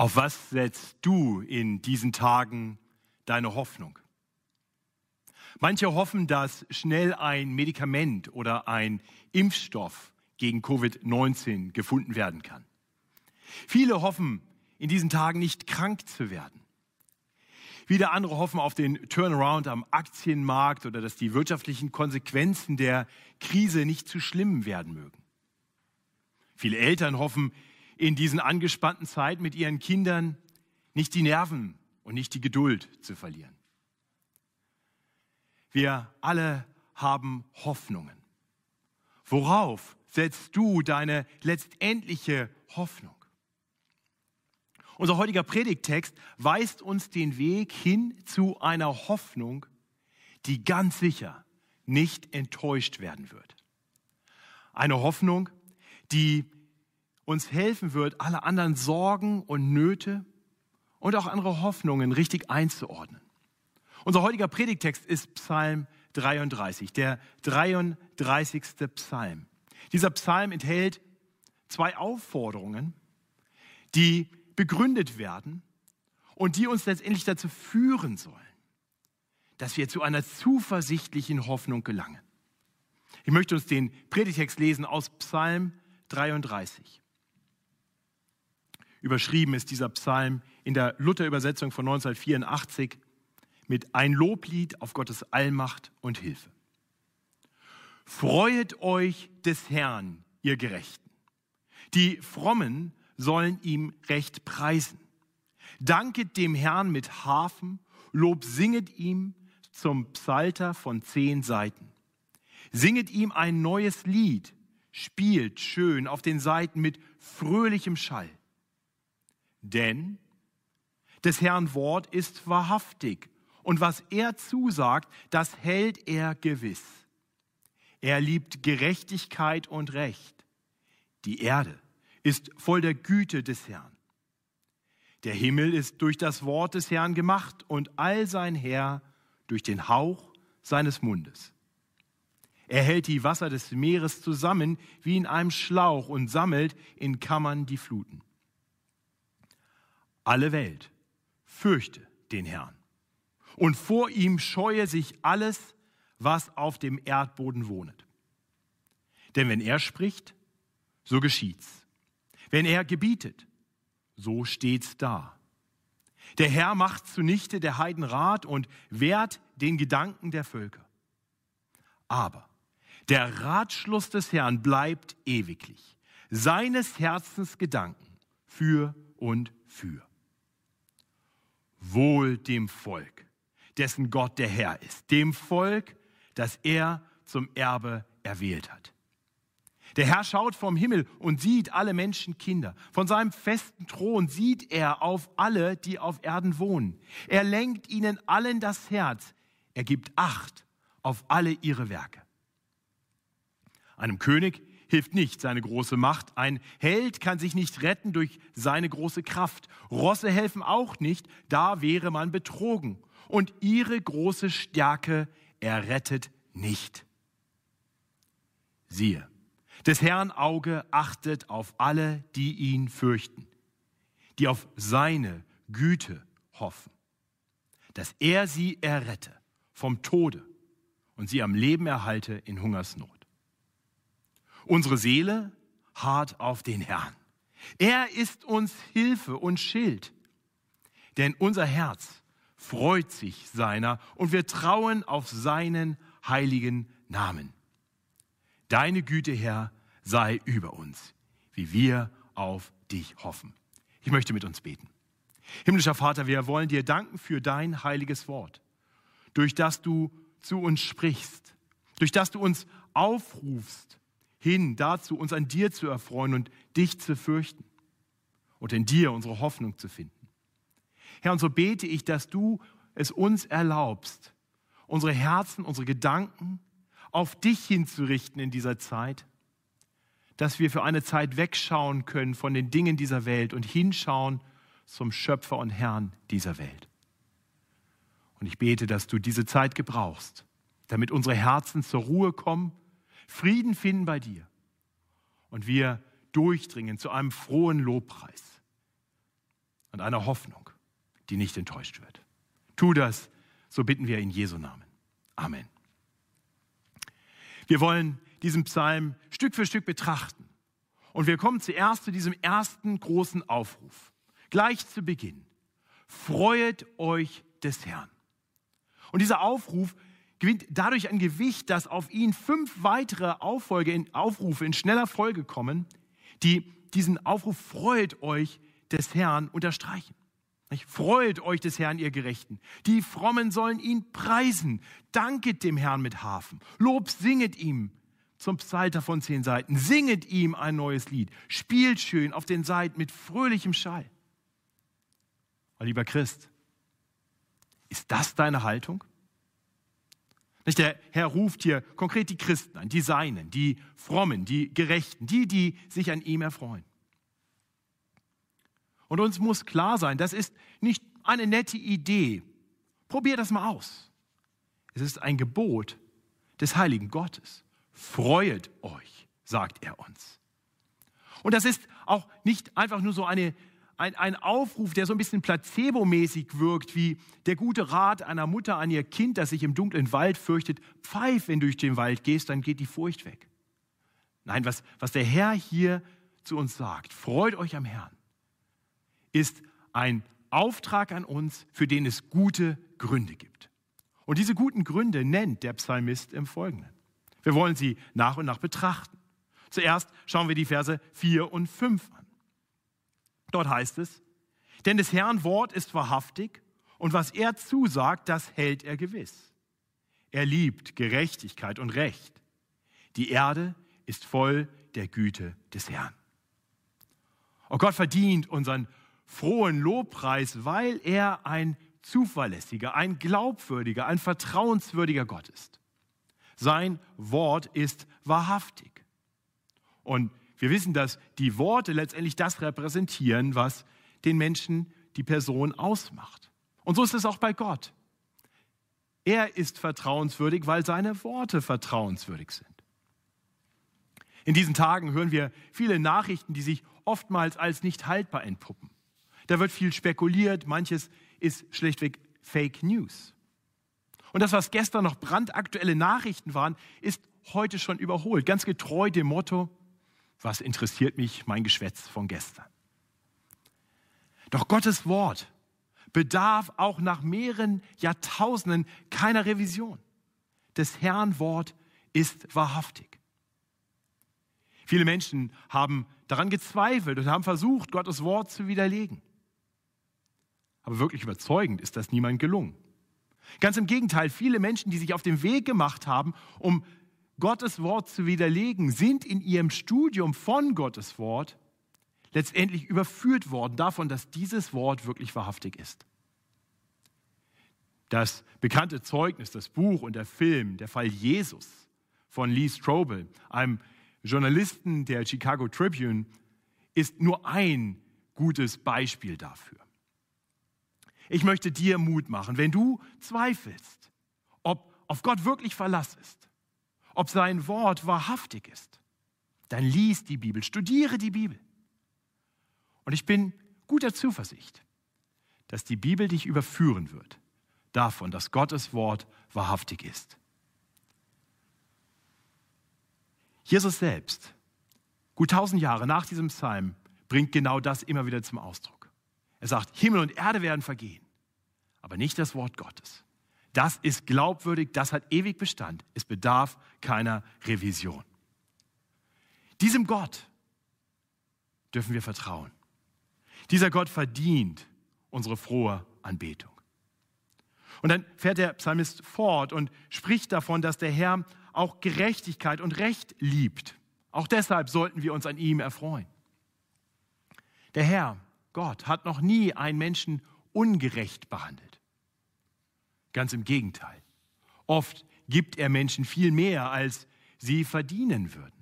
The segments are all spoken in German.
Auf was setzt du in diesen Tagen deine Hoffnung? Manche hoffen, dass schnell ein Medikament oder ein Impfstoff gegen Covid-19 gefunden werden kann. Viele hoffen, in diesen Tagen nicht krank zu werden. Wieder andere hoffen auf den Turnaround am Aktienmarkt oder dass die wirtschaftlichen Konsequenzen der Krise nicht zu schlimm werden mögen. Viele Eltern hoffen in diesen angespannten Zeiten mit ihren Kindern nicht die Nerven und nicht die Geduld zu verlieren. Wir alle haben Hoffnungen. Worauf setzt du deine letztendliche Hoffnung? Unser heutiger Predigttext weist uns den Weg hin zu einer Hoffnung, die ganz sicher nicht enttäuscht werden wird. Eine Hoffnung, die uns helfen wird, alle anderen Sorgen und Nöte und auch andere Hoffnungen richtig einzuordnen. Unser heutiger Predigtext ist Psalm 33, der 33. Psalm. Dieser Psalm enthält zwei Aufforderungen, die begründet werden und die uns letztendlich dazu führen sollen, dass wir zu einer zuversichtlichen Hoffnung gelangen. Ich möchte uns den Predigtext lesen aus Psalm 33. Überschrieben ist dieser Psalm in der Luther-Übersetzung von 1984 mit ein Loblied auf Gottes Allmacht und Hilfe. Freuet euch des Herrn, ihr Gerechten. Die Frommen sollen ihm recht preisen. Danket dem Herrn mit Hafen, Lob singet ihm zum Psalter von zehn Seiten. Singet ihm ein neues Lied, spielt schön auf den Seiten mit fröhlichem Schall. Denn des Herrn Wort ist wahrhaftig und was er zusagt, das hält er gewiss. Er liebt Gerechtigkeit und Recht. Die Erde ist voll der Güte des Herrn. Der Himmel ist durch das Wort des Herrn gemacht und all sein Heer durch den Hauch seines Mundes. Er hält die Wasser des Meeres zusammen wie in einem Schlauch und sammelt in Kammern die Fluten. Alle Welt fürchte den Herrn und vor ihm scheue sich alles, was auf dem Erdboden wohnet. Denn wenn er spricht, so geschieht's. Wenn er gebietet, so steht's da. Der Herr macht zunichte der Heiden Rat und wehrt den Gedanken der Völker. Aber der Ratschluss des Herrn bleibt ewiglich, seines Herzens Gedanken für und für. Wohl dem Volk, dessen Gott der Herr ist, dem Volk, das er zum Erbe erwählt hat. Der Herr schaut vom Himmel und sieht alle Menschen Kinder. Von seinem festen Thron sieht er auf alle, die auf Erden wohnen. Er lenkt ihnen allen das Herz. Er gibt Acht auf alle ihre Werke. Einem König hilft nicht seine große Macht. Ein Held kann sich nicht retten durch seine große Kraft. Rosse helfen auch nicht, da wäre man betrogen. Und ihre große Stärke errettet nicht. Siehe, des Herrn Auge achtet auf alle, die ihn fürchten, die auf seine Güte hoffen, dass er sie errette vom Tode und sie am Leben erhalte in Hungersnot. Unsere Seele hart auf den Herrn. Er ist uns Hilfe und Schild. Denn unser Herz freut sich seiner und wir trauen auf seinen heiligen Namen. Deine Güte, Herr, sei über uns, wie wir auf dich hoffen. Ich möchte mit uns beten. Himmlischer Vater, wir wollen dir danken für dein heiliges Wort, durch das du zu uns sprichst, durch das du uns aufrufst, hin dazu, uns an dir zu erfreuen und dich zu fürchten und in dir unsere Hoffnung zu finden. Herr, und so bete ich, dass du es uns erlaubst, unsere Herzen, unsere Gedanken auf dich hinzurichten in dieser Zeit, dass wir für eine Zeit wegschauen können von den Dingen dieser Welt und hinschauen zum Schöpfer und Herrn dieser Welt. Und ich bete, dass du diese Zeit gebrauchst, damit unsere Herzen zur Ruhe kommen Frieden finden bei dir und wir durchdringen zu einem frohen Lobpreis. und einer Hoffnung, die nicht enttäuscht wird. Tu das, so bitten wir in Jesu Namen. Amen. Wir wollen diesen Psalm Stück für Stück betrachten. Und wir kommen zuerst zu diesem ersten großen Aufruf. Gleich zu Beginn. Freuet euch des Herrn. Und dieser Aufruf gewinnt dadurch ein Gewicht, dass auf ihn fünf weitere Auffolge Aufrufe in schneller Folge kommen, die diesen Aufruf Freut euch des Herrn unterstreichen. Freut euch des Herrn, ihr Gerechten. Die Frommen sollen ihn preisen. Danket dem Herrn mit Hafen. Lob singet ihm zum Psalter von zehn Seiten. Singet ihm ein neues Lied. Spielt schön auf den Seiten mit fröhlichem Schall. Lieber Christ, ist das deine Haltung? Nicht, der Herr ruft hier konkret die Christen an, die Seinen, die Frommen, die Gerechten, die, die sich an ihm erfreuen. Und uns muss klar sein, das ist nicht eine nette Idee. Probier das mal aus. Es ist ein Gebot des heiligen Gottes. Freuet euch, sagt er uns. Und das ist auch nicht einfach nur so eine, ein, ein Aufruf, der so ein bisschen placebomäßig wirkt, wie der gute Rat einer Mutter an ihr Kind, das sich im dunklen Wald fürchtet. Pfeif, wenn du durch den Wald gehst, dann geht die Furcht weg. Nein, was, was der Herr hier zu uns sagt, freut euch am Herrn ist ein Auftrag an uns, für den es gute Gründe gibt. Und diese guten Gründe nennt der Psalmist im Folgenden. Wir wollen sie nach und nach betrachten. Zuerst schauen wir die Verse 4 und 5 an. Dort heißt es, denn des Herrn Wort ist wahrhaftig und was er zusagt, das hält er gewiss. Er liebt Gerechtigkeit und Recht. Die Erde ist voll der Güte des Herrn. Oh Gott verdient unseren frohen Lobpreis, weil er ein zuverlässiger, ein glaubwürdiger, ein vertrauenswürdiger Gott ist. Sein Wort ist wahrhaftig. Und wir wissen, dass die Worte letztendlich das repräsentieren, was den Menschen, die Person ausmacht. Und so ist es auch bei Gott. Er ist vertrauenswürdig, weil seine Worte vertrauenswürdig sind. In diesen Tagen hören wir viele Nachrichten, die sich oftmals als nicht haltbar entpuppen. Da wird viel spekuliert, manches ist schlechtweg Fake News. Und das, was gestern noch brandaktuelle Nachrichten waren, ist heute schon überholt. Ganz getreu dem Motto, was interessiert mich mein Geschwätz von gestern? Doch Gottes Wort bedarf auch nach mehreren Jahrtausenden keiner Revision. Des Herrn Wort ist wahrhaftig. Viele Menschen haben daran gezweifelt und haben versucht, Gottes Wort zu widerlegen. Aber wirklich überzeugend ist das niemand gelungen. Ganz im Gegenteil, viele Menschen, die sich auf den Weg gemacht haben, um Gottes Wort zu widerlegen, sind in ihrem Studium von Gottes Wort letztendlich überführt worden davon, dass dieses Wort wirklich wahrhaftig ist. Das bekannte Zeugnis, das Buch und der Film, der Fall Jesus von Lee Strobel, einem Journalisten der Chicago Tribune, ist nur ein gutes Beispiel dafür. Ich möchte dir Mut machen, wenn du zweifelst, ob auf Gott wirklich Verlass ist, ob sein Wort wahrhaftig ist, dann lies die Bibel, studiere die Bibel. Und ich bin guter Zuversicht, dass die Bibel dich überführen wird davon, dass Gottes Wort wahrhaftig ist. Jesus selbst, gut tausend Jahre nach diesem Psalm, bringt genau das immer wieder zum Ausdruck. Er sagt, Himmel und Erde werden vergehen, aber nicht das Wort Gottes. Das ist glaubwürdig, das hat ewig Bestand. Es bedarf keiner Revision. Diesem Gott dürfen wir vertrauen. Dieser Gott verdient unsere frohe Anbetung. Und dann fährt der Psalmist fort und spricht davon, dass der Herr auch Gerechtigkeit und Recht liebt. Auch deshalb sollten wir uns an ihm erfreuen. Der Herr Gott hat noch nie einen Menschen ungerecht behandelt. Ganz im Gegenteil. Oft gibt er Menschen viel mehr, als sie verdienen würden.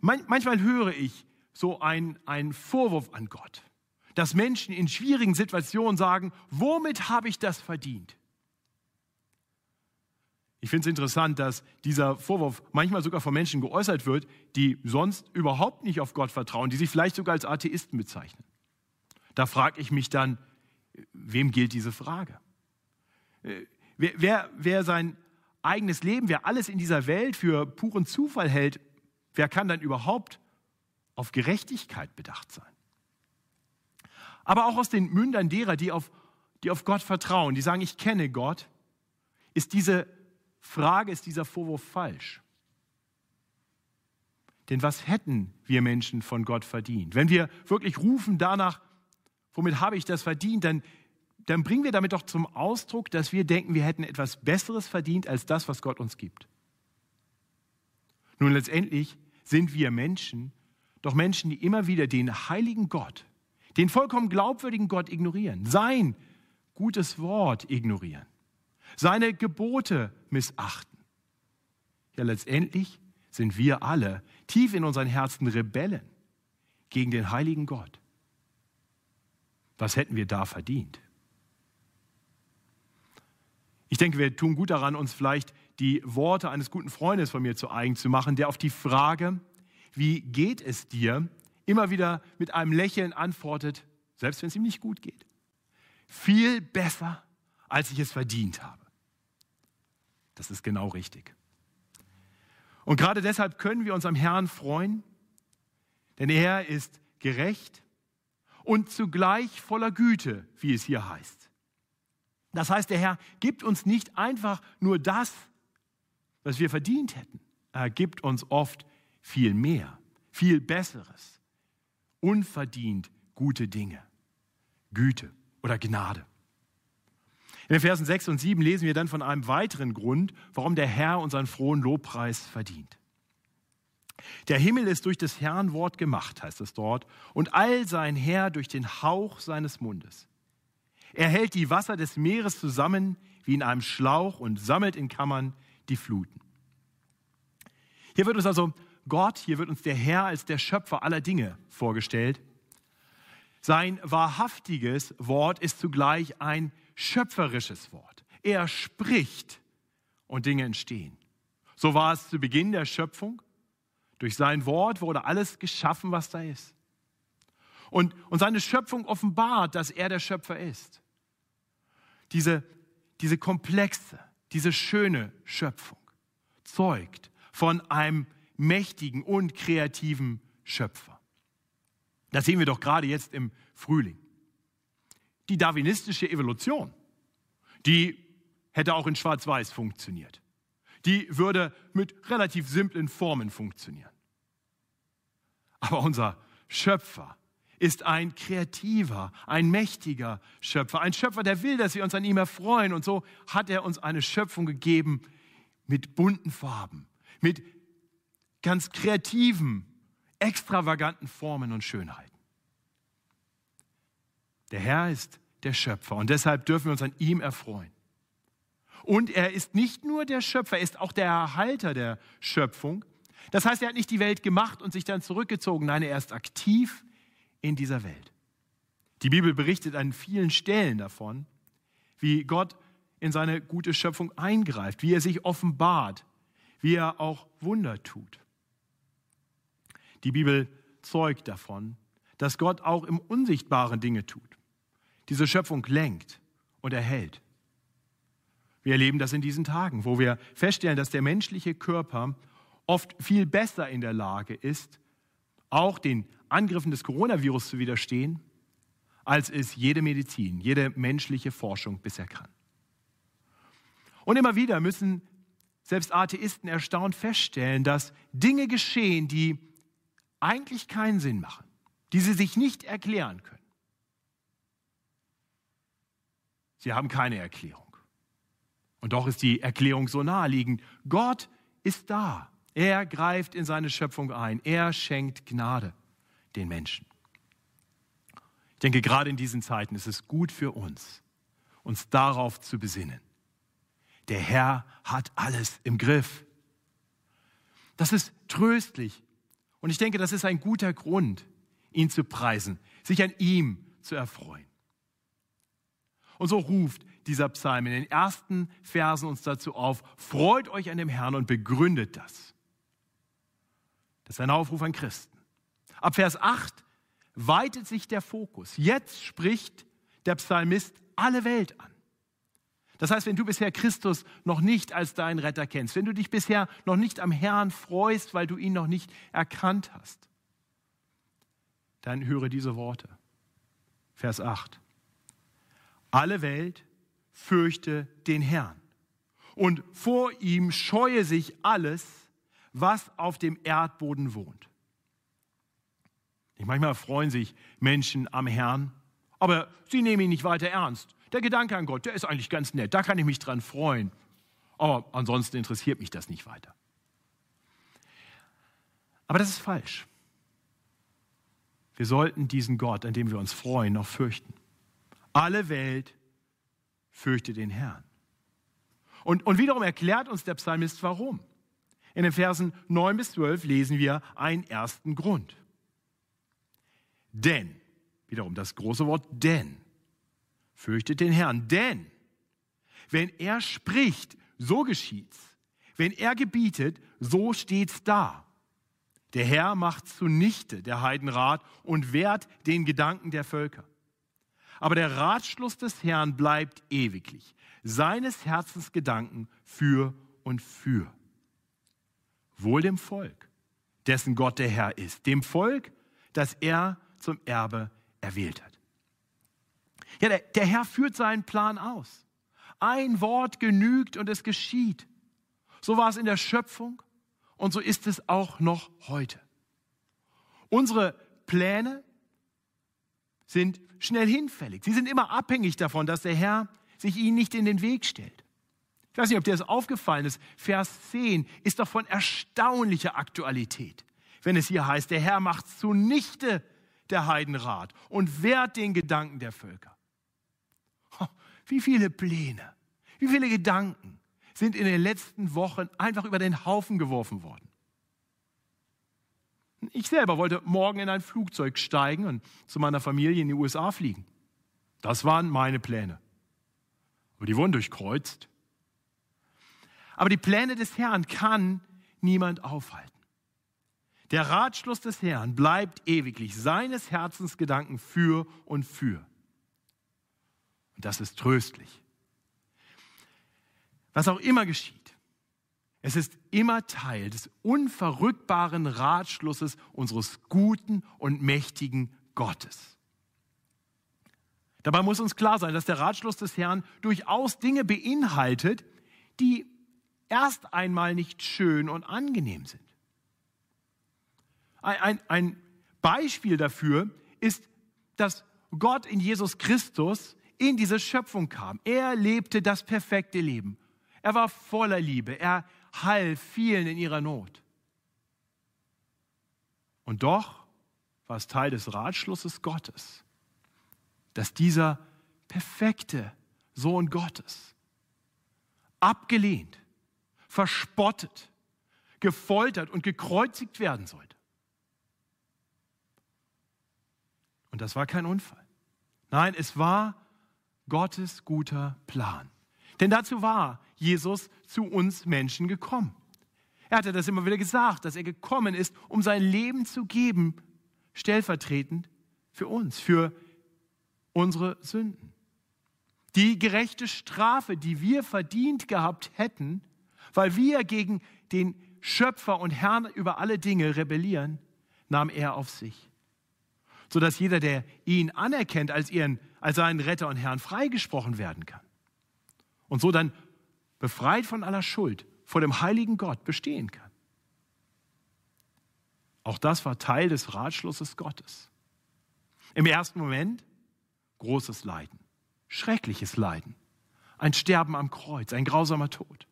manchmal höre ich so einen Vorwurf an Gott, dass Menschen in schwierigen Situationen sagen, womit habe ich das verdient? Ich finde es interessant, dass dieser Vorwurf manchmal sogar von Menschen geäußert wird, die sonst überhaupt nicht auf Gott vertrauen, die sich vielleicht sogar als Atheisten bezeichnen. Da frage ich mich dann, wem gilt diese Frage? Äh, wer, wer, wer sein eigenes Leben, wer alles in dieser Welt für puren Zufall hält, wer kann dann überhaupt auf Gerechtigkeit bedacht sein? Aber auch aus den Mündern derer, die auf, die auf Gott vertrauen, die sagen, ich kenne Gott, ist diese Frage, ist dieser Vorwurf falsch. Denn was hätten wir Menschen von Gott verdient? Wenn wir wirklich rufen danach, womit habe ich das verdient, dann, dann bringen wir damit doch zum Ausdruck, dass wir denken, wir hätten etwas Besseres verdient als das, was Gott uns gibt. Nun, letztendlich sind wir Menschen, doch Menschen, die immer wieder den heiligen Gott, den vollkommen glaubwürdigen Gott ignorieren, sein gutes Wort ignorieren, seine Gebote missachten. Ja, letztendlich sind wir alle tief in unseren Herzen Rebellen gegen den heiligen Gott. Was hätten wir da verdient? Ich denke, wir tun gut daran, uns vielleicht die Worte eines guten Freundes von mir zu eigen zu machen, der auf die Frage, wie geht es dir, immer wieder mit einem Lächeln antwortet, selbst wenn es ihm nicht gut geht. Viel besser, als ich es verdient habe. Das ist genau richtig. Und gerade deshalb können wir uns am Herrn freuen, denn er ist gerecht und zugleich voller Güte, wie es hier heißt. Das heißt, der Herr gibt uns nicht einfach nur das, was wir verdient hätten. Er gibt uns oft viel mehr, viel Besseres, unverdient gute Dinge, Güte oder Gnade. In den Versen 6 und 7 lesen wir dann von einem weiteren Grund, warum der Herr unseren frohen Lobpreis verdient. Der Himmel ist durch des Herrn Wort gemacht, heißt es dort, und all sein Herr durch den Hauch seines Mundes. Er hält die Wasser des Meeres zusammen wie in einem Schlauch und sammelt in Kammern die Fluten. Hier wird uns also Gott, hier wird uns der Herr als der Schöpfer aller Dinge vorgestellt. Sein wahrhaftiges Wort ist zugleich ein schöpferisches Wort. Er spricht und Dinge entstehen. So war es zu Beginn der Schöpfung. Durch sein Wort wurde alles geschaffen, was da ist. Und, und seine Schöpfung offenbart, dass er der Schöpfer ist. Diese, diese komplexe, diese schöne Schöpfung zeugt von einem mächtigen und kreativen Schöpfer. Das sehen wir doch gerade jetzt im Frühling die darwinistische Evolution, die hätte auch in Schwarz-Weiß funktioniert. Die würde mit relativ simplen Formen funktionieren. Aber unser Schöpfer ist ein kreativer, ein mächtiger Schöpfer, ein Schöpfer, der will, dass wir uns an ihm erfreuen. Und so hat er uns eine Schöpfung gegeben mit bunten Farben, mit ganz kreativen, extravaganten Formen und Schönheiten. Der Herr ist der Schöpfer und deshalb dürfen wir uns an ihm erfreuen. Und er ist nicht nur der Schöpfer, er ist auch der Erhalter der Schöpfung. Das heißt, er hat nicht die Welt gemacht und sich dann zurückgezogen. Nein, er ist aktiv in dieser Welt. Die Bibel berichtet an vielen Stellen davon, wie Gott in seine gute Schöpfung eingreift, wie er sich offenbart, wie er auch Wunder tut. Die Bibel zeugt davon, dass Gott auch im Unsichtbaren Dinge tut diese Schöpfung lenkt und erhält. Wir erleben das in diesen Tagen, wo wir feststellen, dass der menschliche Körper oft viel besser in der Lage ist, auch den Angriffen des Coronavirus zu widerstehen, als es jede Medizin, jede menschliche Forschung bisher kann. Und immer wieder müssen selbst Atheisten erstaunt feststellen, dass Dinge geschehen, die eigentlich keinen Sinn machen, die sie sich nicht erklären können. Sie haben keine Erklärung. Und doch ist die Erklärung so naheliegend. Gott ist da. Er greift in seine Schöpfung ein. Er schenkt Gnade den Menschen. Ich denke, gerade in diesen Zeiten ist es gut für uns, uns darauf zu besinnen. Der Herr hat alles im Griff. Das ist tröstlich. Und ich denke, das ist ein guter Grund, ihn zu preisen, sich an ihm zu erfreuen. Und so ruft dieser Psalm in den ersten Versen uns dazu auf, freut euch an dem Herrn und begründet das. Das ist ein Aufruf an Christen. Ab Vers 8 weitet sich der Fokus. Jetzt spricht der Psalmist alle Welt an. Das heißt, wenn du bisher Christus noch nicht als deinen Retter kennst, wenn du dich bisher noch nicht am Herrn freust, weil du ihn noch nicht erkannt hast, dann höre diese Worte. Vers 8. Alle Welt fürchte den Herrn und vor ihm scheue sich alles, was auf dem Erdboden wohnt. Manchmal freuen sich Menschen am Herrn, aber sie nehmen ihn nicht weiter ernst. Der Gedanke an Gott, der ist eigentlich ganz nett, da kann ich mich dran freuen. Aber ansonsten interessiert mich das nicht weiter. Aber das ist falsch. Wir sollten diesen Gott, an dem wir uns freuen, noch fürchten. Alle Welt fürchte den Herrn. Und, und wiederum erklärt uns der Psalmist warum. In den Versen 9 bis 12 lesen wir einen ersten Grund. Denn, wiederum das große Wort denn, fürchtet den Herrn. Denn, wenn er spricht, so geschieht's. Wenn er gebietet, so steht's da. Der Herr macht zunichte der Heidenrat und wehrt den Gedanken der Völker. Aber der Ratschluss des Herrn bleibt ewiglich, seines Herzens Gedanken für und für. Wohl dem Volk, dessen Gott der Herr ist, dem Volk, das er zum Erbe erwählt hat. Ja, der, der Herr führt seinen Plan aus. Ein Wort genügt und es geschieht. So war es in der Schöpfung und so ist es auch noch heute. Unsere Pläne sind schnell hinfällig. Sie sind immer abhängig davon, dass der Herr sich ihnen nicht in den Weg stellt. Ich weiß nicht, ob dir das aufgefallen ist. Vers 10 ist doch von erstaunlicher Aktualität, wenn es hier heißt, der Herr macht zunichte der Heidenrat und wehrt den Gedanken der Völker. Wie viele Pläne, wie viele Gedanken sind in den letzten Wochen einfach über den Haufen geworfen worden. Ich selber wollte morgen in ein Flugzeug steigen und zu meiner Familie in die USA fliegen. Das waren meine Pläne. Aber die wurden durchkreuzt. Aber die Pläne des Herrn kann niemand aufhalten. Der Ratschluss des Herrn bleibt ewiglich, seines Herzens Gedanken für und für. Und das ist tröstlich. Was auch immer geschieht, es ist immer Teil des unverrückbaren Ratschlusses unseres guten und mächtigen Gottes. Dabei muss uns klar sein, dass der Ratschluss des Herrn durchaus Dinge beinhaltet, die erst einmal nicht schön und angenehm sind. Ein, ein, Beispiel dafür ist, dass Gott in Jesus Christus in diese Schöpfung kam. Er lebte das perfekte Leben. Er war voller Liebe. Er half vielen in ihrer Not. Und doch war es Teil des Ratschlusses Gottes, dass dieser perfekte Sohn Gottes abgelehnt, verspottet, gefoltert und gekreuzigt werden sollte. Und das war kein Unfall. Nein, es war Gottes guter Plan. Denn dazu war Jesus zu uns Menschen gekommen. Er hatte das immer wieder gesagt, dass er gekommen ist, um sein Leben zu geben, stellvertretend für uns, für unsere Sünden. Die gerechte Strafe, die wir verdient gehabt hätten, weil wir gegen den Schöpfer und Herrn über alle Dinge rebellieren, nahm er auf sich. Sodass jeder, der ihn anerkennt als, ihren, als seinen Retter und Herrn, freigesprochen werden kann. Und so dann befreit von aller Schuld vor dem heiligen Gott bestehen kann. Auch das war Teil des Ratschlusses Gottes. Im ersten Moment großes Leiden, schreckliches Leiden, ein Sterben am Kreuz, ein grausamer Tod.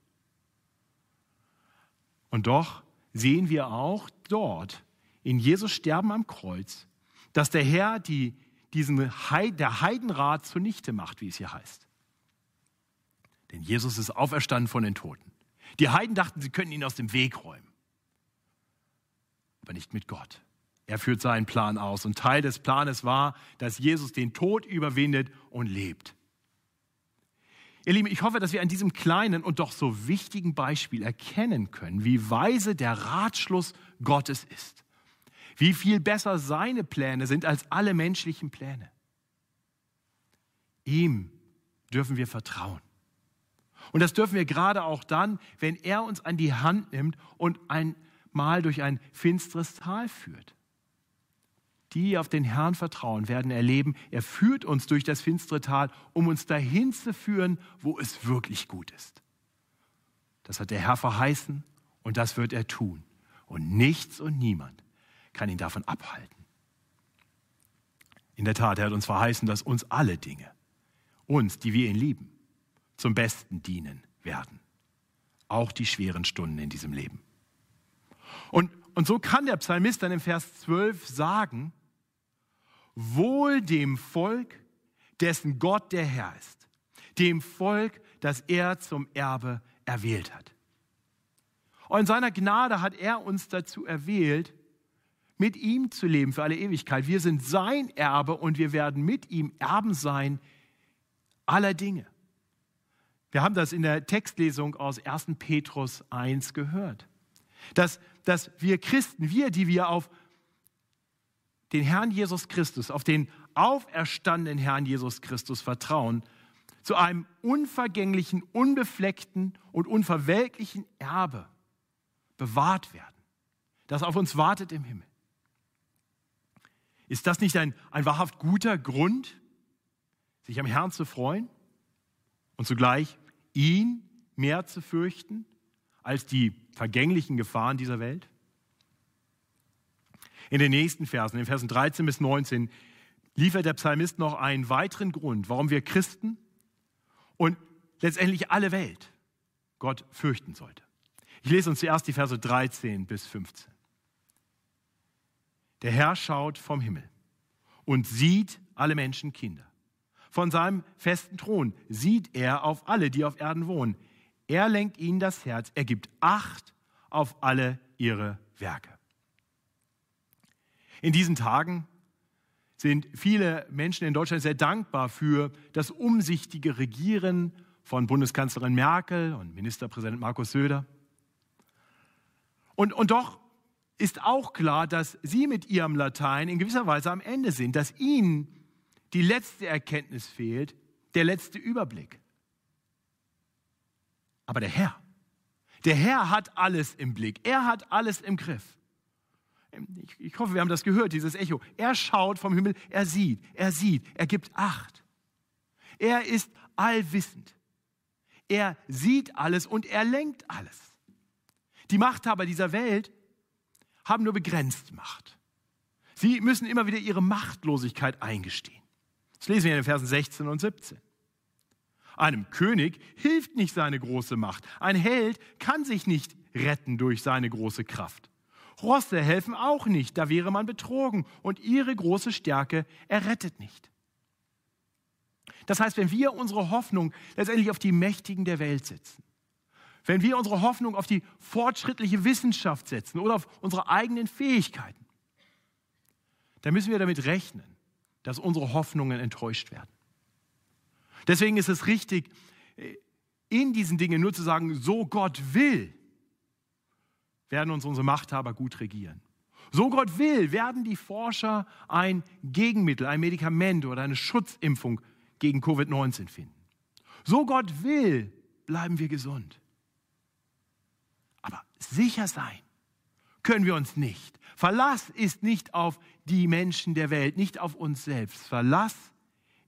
Und doch sehen wir auch dort in Jesus Sterben am Kreuz, dass der Herr die, diesen Heid, der Heidenrat zunichte macht, wie es hier heißt. Denn Jesus ist auferstanden von den Toten. Die Heiden dachten, sie könnten ihn aus dem Weg räumen. Aber nicht mit Gott. Er führt seinen Plan aus. Und Teil des Planes war, dass Jesus den Tod überwindet und lebt. Ihr Lieben, ich hoffe, dass wir an diesem kleinen und doch so wichtigen Beispiel erkennen können, wie weise der Ratschluss Gottes ist. Wie viel besser seine Pläne sind als alle menschlichen Pläne. Ihm dürfen wir vertrauen. Und das dürfen wir gerade auch dann, wenn er uns an die Hand nimmt und einmal durch ein finsteres Tal führt. Die auf den Herrn vertrauen, werden erleben, er führt uns durch das finstere Tal, um uns dahin zu führen, wo es wirklich gut ist. Das hat der Herr verheißen und das wird er tun. Und nichts und niemand kann ihn davon abhalten. In der Tat, er hat uns verheißen, dass uns alle Dinge, uns, die wir ihn lieben, zum Besten dienen werden. Auch die schweren Stunden in diesem Leben. Und, und so kann der Psalmist dann im Vers 12 sagen, Wohl dem Volk, dessen Gott der Herr ist, dem Volk, das er zum Erbe erwählt hat. Und in seiner Gnade hat er uns dazu erwählt, mit ihm zu leben für alle Ewigkeit. Wir sind sein Erbe und wir werden mit ihm Erben sein aller Dinge. Wir haben das in der Textlesung aus 1. Petrus 1 gehört. Dass, dass wir Christen, wir, die wir auf den Herrn Jesus Christus, auf den auferstandenen Herrn Jesus Christus vertrauen, zu einem unvergänglichen, unbefleckten und unverwelklichen Erbe bewahrt werden, das auf uns wartet im Himmel. Ist das nicht ein, ein wahrhaft guter Grund, sich am Herrn zu freuen und zugleich ihn mehr zu fürchten als die vergänglichen Gefahren dieser Welt? In den nächsten Versen, in Versen 13 bis 19, liefert der Psalmist noch einen weiteren Grund, warum wir Christen und letztendlich alle Welt Gott fürchten sollte. Ich lese uns zuerst die Verse 13 bis 15. Der Herr schaut vom Himmel und sieht alle Menschen Kinder. Von seinem festen Thron sieht er auf alle, die auf Erden wohnen. Er lenkt ihnen das Herz, er gibt Acht auf alle ihre Werke. In diesen Tagen sind viele Menschen in Deutschland sehr dankbar für das umsichtige Regieren von Bundeskanzlerin Merkel und Ministerpräsident Markus Söder. Und, und doch ist auch klar, dass Sie mit Ihrem Latein in gewisser Weise am Ende sind, dass Ihnen die letzte Erkenntnis fehlt, der letzte Überblick. Aber der Herr, der Herr hat alles im Blick, er hat alles im Griff. Ich, ich, hoffe, wir haben das gehört, dieses Echo. Er schaut vom Himmel, er sieht, er sieht, er gibt Acht. Er ist allwissend. Er sieht alles und er lenkt alles. Die Machthaber dieser Welt haben nur begrenzt Macht. Sie müssen immer wieder ihre Machtlosigkeit eingestehen. Das lesen wir in den Versen 16 und 17. Einem König hilft nicht seine große Macht. Ein Held kann sich nicht retten durch seine große Kraft. Rosse helfen auch nicht, da wäre man betrogen und ihre große Stärke errettet nicht. Das heißt, wenn wir unsere Hoffnung letztendlich auf die Mächtigen der Welt setzen, wenn wir unsere Hoffnung auf die fortschrittliche Wissenschaft setzen oder auf unsere eigenen Fähigkeiten, dann müssen wir damit rechnen, dass unsere Hoffnungen enttäuscht werden. Deswegen ist es richtig, in diesen Dingen nur zu sagen, so Gott will, werden uns unsere Machthaber gut regieren. So Gott will, werden die Forscher ein Gegenmittel, ein Medikament oder eine Schutzimpfung gegen Covid-19 finden. So Gott will, bleiben wir gesund. Aber sicher sein können wir uns nicht. Verlass ist nicht auf die Menschen der Welt, nicht auf uns selbst. Verlass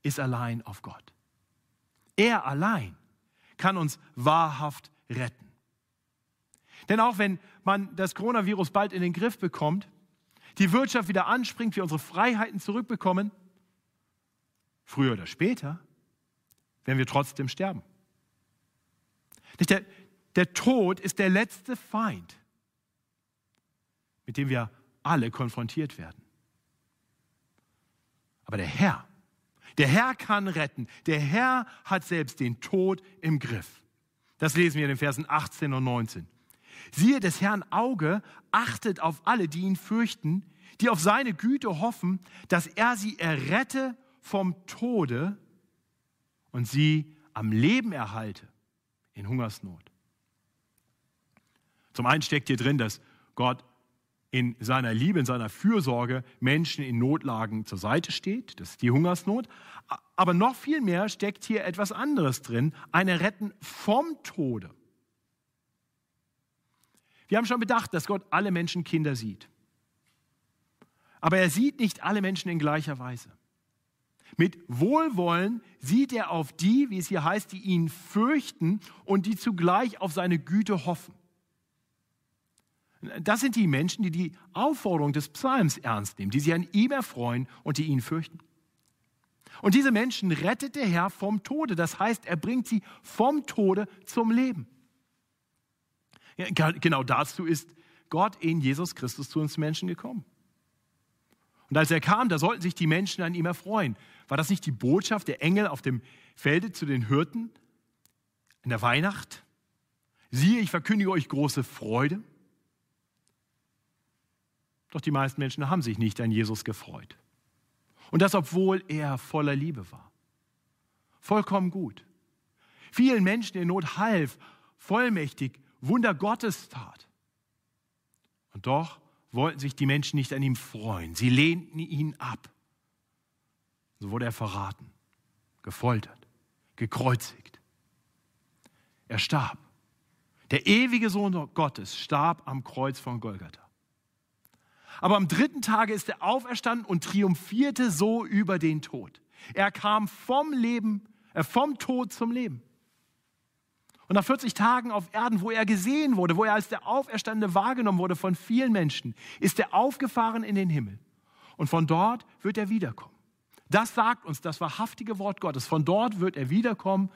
ist allein auf Gott. Er allein kann uns wahrhaft retten. Denn auch wenn man das Coronavirus bald in den Griff bekommt, die Wirtschaft wieder anspringt, wir unsere Freiheiten zurückbekommen, früher oder später werden wir trotzdem sterben. Der, der Tod ist der letzte Feind, mit dem wir alle konfrontiert werden. Aber der Herr, der Herr kann retten. Der Herr hat selbst den Tod im Griff. Das lesen wir in den Versen 18 und 19. Siehe, des Herrn Auge achtet auf alle, die ihn fürchten, die auf seine Güte hoffen, dass er sie errette vom Tode und sie am Leben erhalte in Hungersnot. Zum einen steckt hier drin, dass Gott in seiner Liebe, in seiner Fürsorge Menschen in Notlagen zur Seite steht. Das ist die Hungersnot. Aber noch viel mehr steckt hier etwas anderes drin, eine Retten vom Tode. Wir haben schon bedacht, dass Gott alle Menschen Kinder sieht. Aber er sieht nicht alle Menschen in gleicher Weise. Mit Wohlwollen sieht er auf die, wie es hier heißt, die ihn fürchten und die zugleich auf seine Güte hoffen. Das sind die Menschen, die die Aufforderung des Psalms ernst nehmen, die sich an ihm erfreuen und die ihn fürchten. Und diese Menschen rettet der Herr vom Tode. Das heißt, er bringt sie vom Tode zum Leben. Genau dazu ist Gott in Jesus Christus zu uns Menschen gekommen. Und als er kam, da sollten sich die Menschen an ihm erfreuen. War das nicht die Botschaft der Engel auf dem Felde zu den Hirten in der Weihnacht? Siehe, ich verkündige euch große Freude. Doch die meisten Menschen haben sich nicht an Jesus gefreut. Und das, obwohl er voller Liebe war. Vollkommen gut. Vielen Menschen in Not half, vollmächtig, Wunder Gottes tat. Und doch wollten sich die Menschen nicht an ihm freuen. Sie lehnten ihn ab. So wurde er verraten, gefoltert, gekreuzigt. Er starb. Der ewige Sohn Gottes starb am Kreuz von Golgatha. Aber am dritten Tage ist er auferstanden und triumphierte so über den Tod. Er kam vom Leben, äh, vom Tod zum Leben. Und nach 40 Tagen auf Erden, wo er gesehen wurde, wo er als der Auferstandene wahrgenommen wurde von vielen Menschen, ist er aufgefahren in den Himmel. Und von dort wird er wiederkommen. Das sagt uns das wahrhaftige Wort Gottes. Von dort wird er wiederkommen,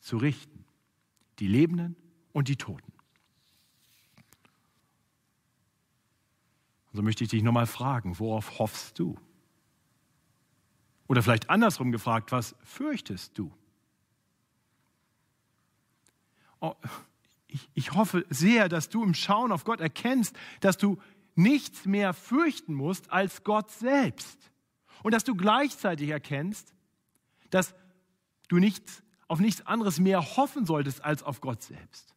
zu richten. Die Lebenden und die Toten. So möchte ich dich nochmal fragen, worauf hoffst du? Oder vielleicht andersrum gefragt, was fürchtest du? Oh, ich, hoffe sehr, dass du im Schauen auf Gott erkennst, dass du nichts mehr fürchten musst als Gott selbst. Und dass du gleichzeitig erkennst, dass du nichts, auf nichts anderes mehr hoffen solltest als auf Gott selbst.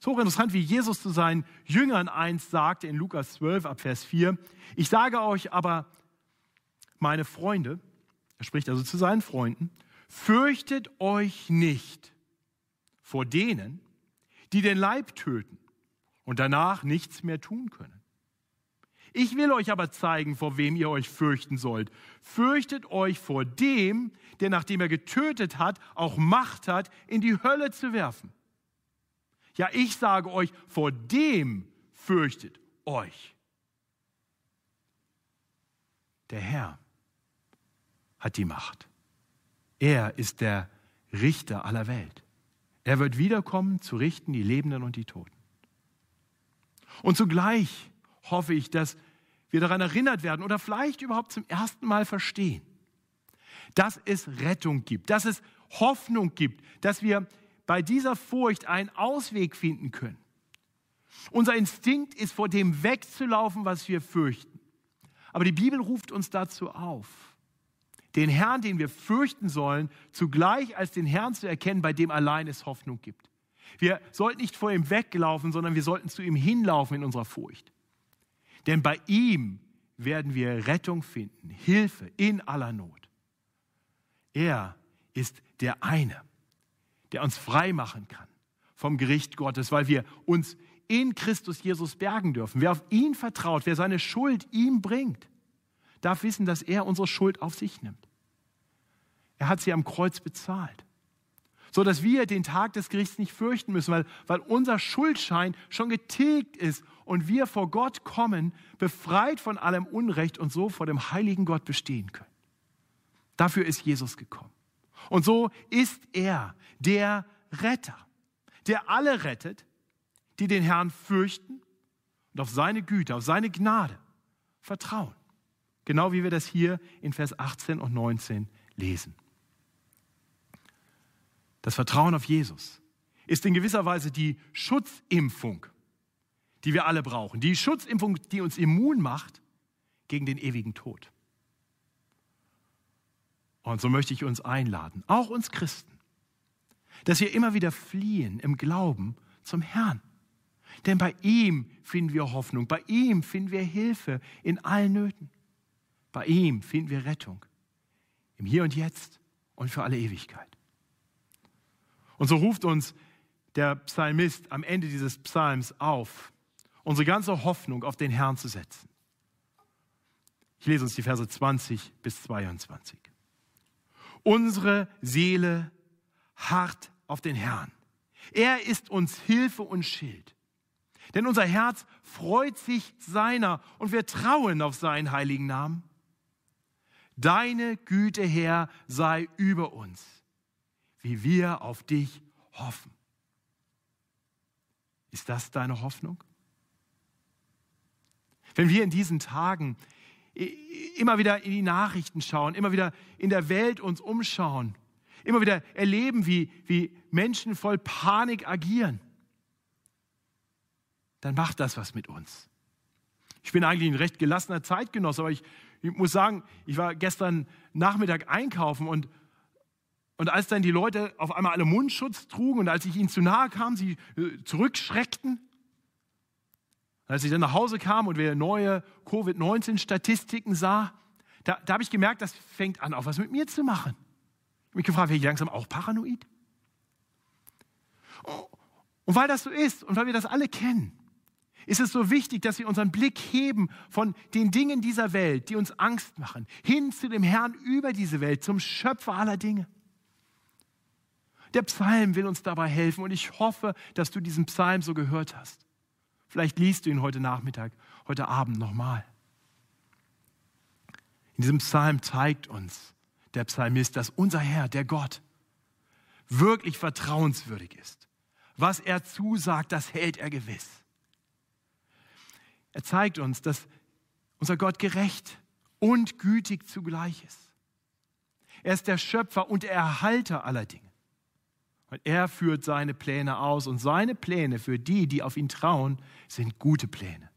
So interessant, wie Jesus zu seinen Jüngern einst sagte in Lukas 12 ab Vers 4, ich sage euch aber, meine Freunde, er spricht also zu seinen Freunden, fürchtet euch nicht vor denen, die den Leib töten und danach nichts mehr tun können. Ich will euch aber zeigen, vor wem ihr euch fürchten sollt. Fürchtet euch vor dem, der nachdem er getötet hat, auch Macht hat, in die Hölle zu werfen. Ja, ich sage euch, vor dem fürchtet euch. Der Herr hat die Macht. Er ist der Richter aller Welt. Er wird wiederkommen, zu richten die Lebenden und die Toten. Und zugleich hoffe ich, dass wir daran erinnert werden oder vielleicht überhaupt zum ersten Mal verstehen, dass es Rettung gibt, dass es Hoffnung gibt, dass wir bei dieser Furcht einen Ausweg finden können. Unser Instinkt ist vor dem wegzulaufen, was wir fürchten. Aber die Bibel ruft uns dazu auf, den Herrn, den wir fürchten sollen, zugleich als den Herrn zu erkennen, bei dem allein es Hoffnung gibt. Wir sollten nicht vor ihm weglaufen, sondern wir sollten zu ihm hinlaufen in unserer Furcht. Denn bei ihm werden wir Rettung finden, Hilfe in aller Not. Er ist der eine, der uns frei machen kann vom Gericht Gottes, weil wir uns in Christus Jesus bergen dürfen. Wer auf ihn vertraut, wer seine Schuld ihm bringt, darf wissen, dass er unsere Schuld auf sich nimmt. Er hat sie am Kreuz bezahlt. So dass wir den Tag des Gerichts nicht fürchten müssen, weil, weil unser Schuldschein schon getilgt ist und wir vor Gott kommen, befreit von allem Unrecht und so vor dem heiligen Gott bestehen können. Dafür ist Jesus gekommen. Und so ist er der Retter, der alle rettet, die den Herrn fürchten und auf seine Güte, auf seine Gnade vertrauen. Genau wie wir das hier in Vers 18 und 19 lesen. Das Vertrauen auf Jesus ist in gewisser Weise die Schutzimpfung, die wir alle brauchen. Die Schutzimpfung, die uns immun macht gegen den ewigen Tod. Und so möchte ich uns einladen, auch uns Christen, dass wir immer wieder fliehen im Glauben zum Herrn. Denn bei ihm finden wir Hoffnung, bei ihm finden wir Hilfe in allen Nöten. Bei ihm finden wir Rettung. Im Hier und Jetzt und für alle Ewigkeit. Und so ruft uns der Psalmist am Ende dieses Psalms auf, unsere ganze Hoffnung auf den Herrn zu setzen. Ich lese uns die Verse 20 bis 22. Unsere Seele harrt auf den Herrn. Er ist uns Hilfe und Schild. Denn unser Herz freut sich seiner und wir trauen auf seinen heiligen Namen. Deine Güte, Herr, sei über uns, wie wir auf dich hoffen. Ist das deine Hoffnung? Wenn wir in diesen Tagen immer wieder in die Nachrichten schauen, immer wieder in der Welt uns umschauen, immer wieder erleben, wie, wie Menschen voll Panik agieren, dann macht das was mit uns. Ich bin eigentlich ein recht gelassener Zeitgenosse, aber ich, ich muss sagen, ich war gestern Nachmittag einkaufen und, und als dann die Leute auf einmal alle Mundschutz trugen und als ich ihnen zu nahe kam, sie äh, zurückschreckten, als ich dann nach Hause kam und wir neue Covid-19-Statistiken sah, da, da habe ich gemerkt, das fängt an, auch was mit mir zu machen. Ich habe mich gefragt, wäre ich langsam auch paranoid? Und weil das so ist und weil wir das alle kennen, ist es so wichtig, dass wir unseren Blick heben von den Dingen dieser Welt, die uns Angst machen, hin zu dem Herrn über diese Welt, zum Schöpfer aller Dinge. Der Psalm will uns dabei helfen und ich hoffe, dass du diesen Psalm so gehört hast. Vielleicht liest du ihn heute Nachmittag, heute Abend nochmal. In diesem Psalm zeigt uns der Psalmist, dass unser Herr, der Gott, wirklich vertrauenswürdig ist. Was er zusagt, das hält er gewiss. Er zeigt uns, dass unser Gott gerecht und gütig zugleich ist. Er ist der Schöpfer und der Erhalter aller Dinge. Und er führt seine Pläne aus und seine Pläne für die, die auf ihn trauen, sind gute Pläne.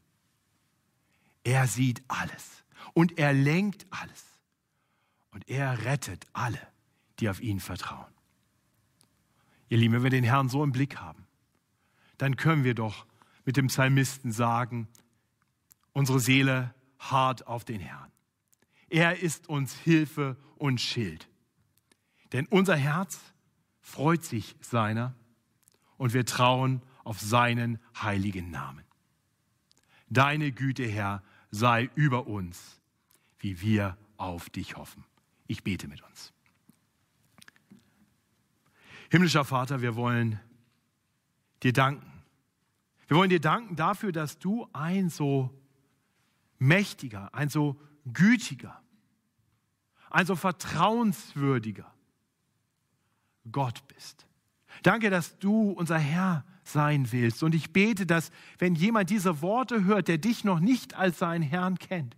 Er sieht alles und er lenkt alles und er rettet alle, die auf ihn vertrauen. Ihr Lieben, wenn wir den Herrn so im Blick haben, dann können wir doch mit dem Psalmisten sagen, unsere Seele hart auf den Herrn. Er ist uns Hilfe und Schild. Denn unser Herz freut sich seiner und wir trauen auf seinen heiligen Namen. Deine Güte, Herr, sei über uns, wie wir auf dich hoffen. Ich bete mit uns. Himmlischer Vater, wir wollen dir danken. Wir wollen dir danken dafür, dass du ein so mächtiger, ein so gütiger, ein so vertrauenswürdiger Gott bist. Danke, dass du unser Herr sein willst. Und ich bete, dass wenn jemand diese Worte hört, der dich noch nicht als seinen Herrn kennt,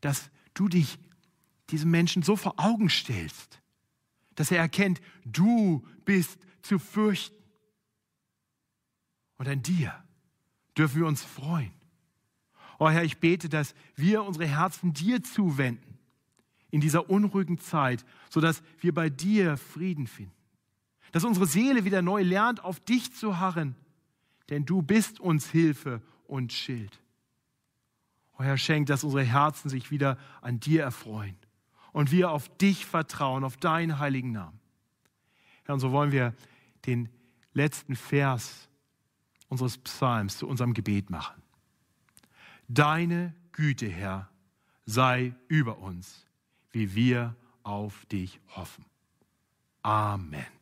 dass du dich diesem Menschen so vor Augen stellst, dass er erkennt, du bist zu fürchten. Und an dir dürfen wir uns freuen. Oh Herr, ich bete, dass wir unsere Herzen dir zuwenden in dieser unruhigen Zeit, sodass wir bei dir Frieden finden. Dass unsere Seele wieder neu lernt, auf dich zu harren, denn du bist uns Hilfe und Schild. Oh Herr, schenk, dass unsere Herzen sich wieder an dir erfreuen und wir auf dich vertrauen, auf deinen heiligen Namen. Herr, und so wollen wir den letzten Vers unseres Psalms zu unserem Gebet machen. Deine Güte, Herr, sei über uns, wie wir auf dich hoffen. Amen.